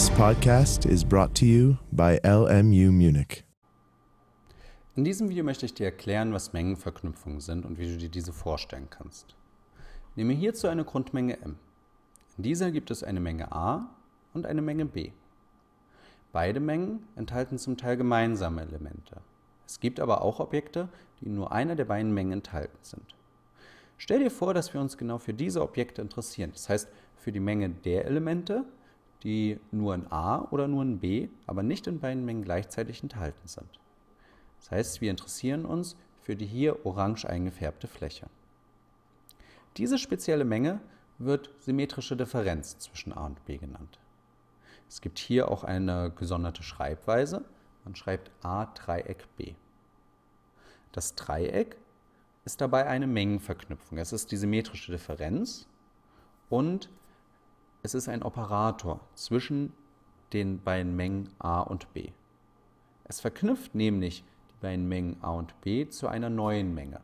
This podcast is brought to you by LMU Munich. In diesem Video möchte ich dir erklären, was Mengenverknüpfungen sind und wie du dir diese vorstellen kannst. Nehme hierzu eine Grundmenge m. In dieser gibt es eine Menge a und eine Menge b. Beide Mengen enthalten zum Teil gemeinsame Elemente. Es gibt aber auch Objekte, die in nur einer der beiden Mengen enthalten sind. Stell dir vor, dass wir uns genau für diese Objekte interessieren. Das heißt, für die Menge der Elemente, die nur in A oder nur in B, aber nicht in beiden Mengen gleichzeitig enthalten sind. Das heißt, wir interessieren uns für die hier orange eingefärbte Fläche. Diese spezielle Menge wird symmetrische Differenz zwischen A und B genannt. Es gibt hier auch eine gesonderte Schreibweise. Man schreibt A Dreieck B. Das Dreieck ist dabei eine Mengenverknüpfung. Es ist die symmetrische Differenz und es ist ein Operator zwischen den beiden Mengen a und b. Es verknüpft nämlich die beiden Mengen a und b zu einer neuen Menge.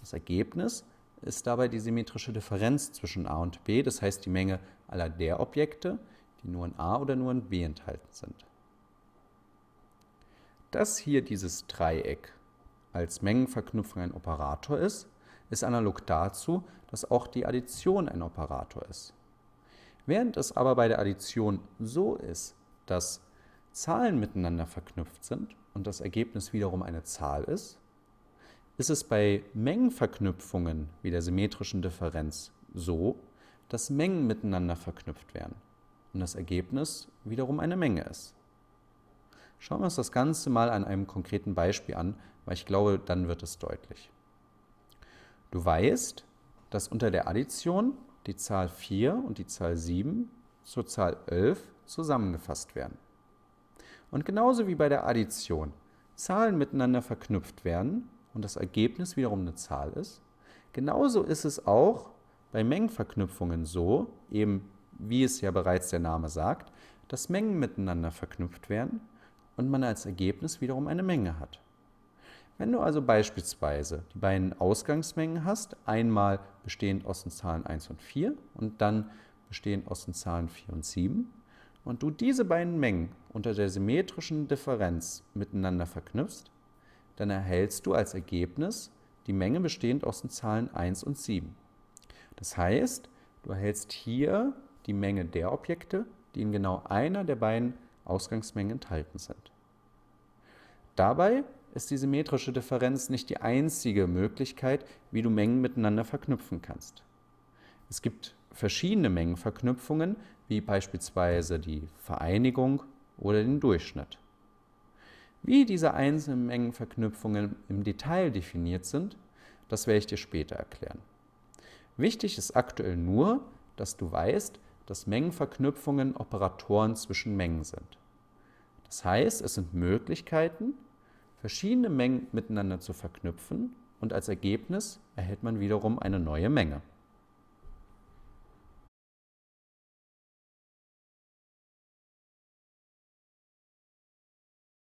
Das Ergebnis ist dabei die symmetrische Differenz zwischen a und b, das heißt die Menge aller der Objekte, die nur in a oder nur in b enthalten sind. Dass hier dieses Dreieck als Mengenverknüpfung ein Operator ist, ist analog dazu, dass auch die Addition ein Operator ist. Während es aber bei der Addition so ist, dass Zahlen miteinander verknüpft sind und das Ergebnis wiederum eine Zahl ist, ist es bei Mengenverknüpfungen wie der symmetrischen Differenz so, dass Mengen miteinander verknüpft werden und das Ergebnis wiederum eine Menge ist. Schauen wir uns das Ganze mal an einem konkreten Beispiel an, weil ich glaube, dann wird es deutlich. Du weißt, dass unter der Addition die Zahl 4 und die Zahl 7 zur Zahl 11 zusammengefasst werden. Und genauso wie bei der Addition Zahlen miteinander verknüpft werden und das Ergebnis wiederum eine Zahl ist, genauso ist es auch bei Mengenverknüpfungen so, eben wie es ja bereits der Name sagt, dass Mengen miteinander verknüpft werden und man als Ergebnis wiederum eine Menge hat. Wenn du also beispielsweise die beiden Ausgangsmengen hast, einmal bestehend aus den Zahlen 1 und 4 und dann bestehend aus den Zahlen 4 und 7, und du diese beiden Mengen unter der symmetrischen Differenz miteinander verknüpfst, dann erhältst du als Ergebnis die Menge bestehend aus den Zahlen 1 und 7. Das heißt, du erhältst hier die Menge der Objekte, die in genau einer der beiden Ausgangsmengen enthalten sind. Dabei ist die symmetrische Differenz nicht die einzige Möglichkeit, wie du Mengen miteinander verknüpfen kannst. Es gibt verschiedene Mengenverknüpfungen, wie beispielsweise die Vereinigung oder den Durchschnitt. Wie diese einzelnen Mengenverknüpfungen im Detail definiert sind, das werde ich dir später erklären. Wichtig ist aktuell nur, dass du weißt, dass Mengenverknüpfungen Operatoren zwischen Mengen sind. Das heißt, es sind Möglichkeiten, verschiedene Mengen miteinander zu verknüpfen und als Ergebnis erhält man wiederum eine neue Menge.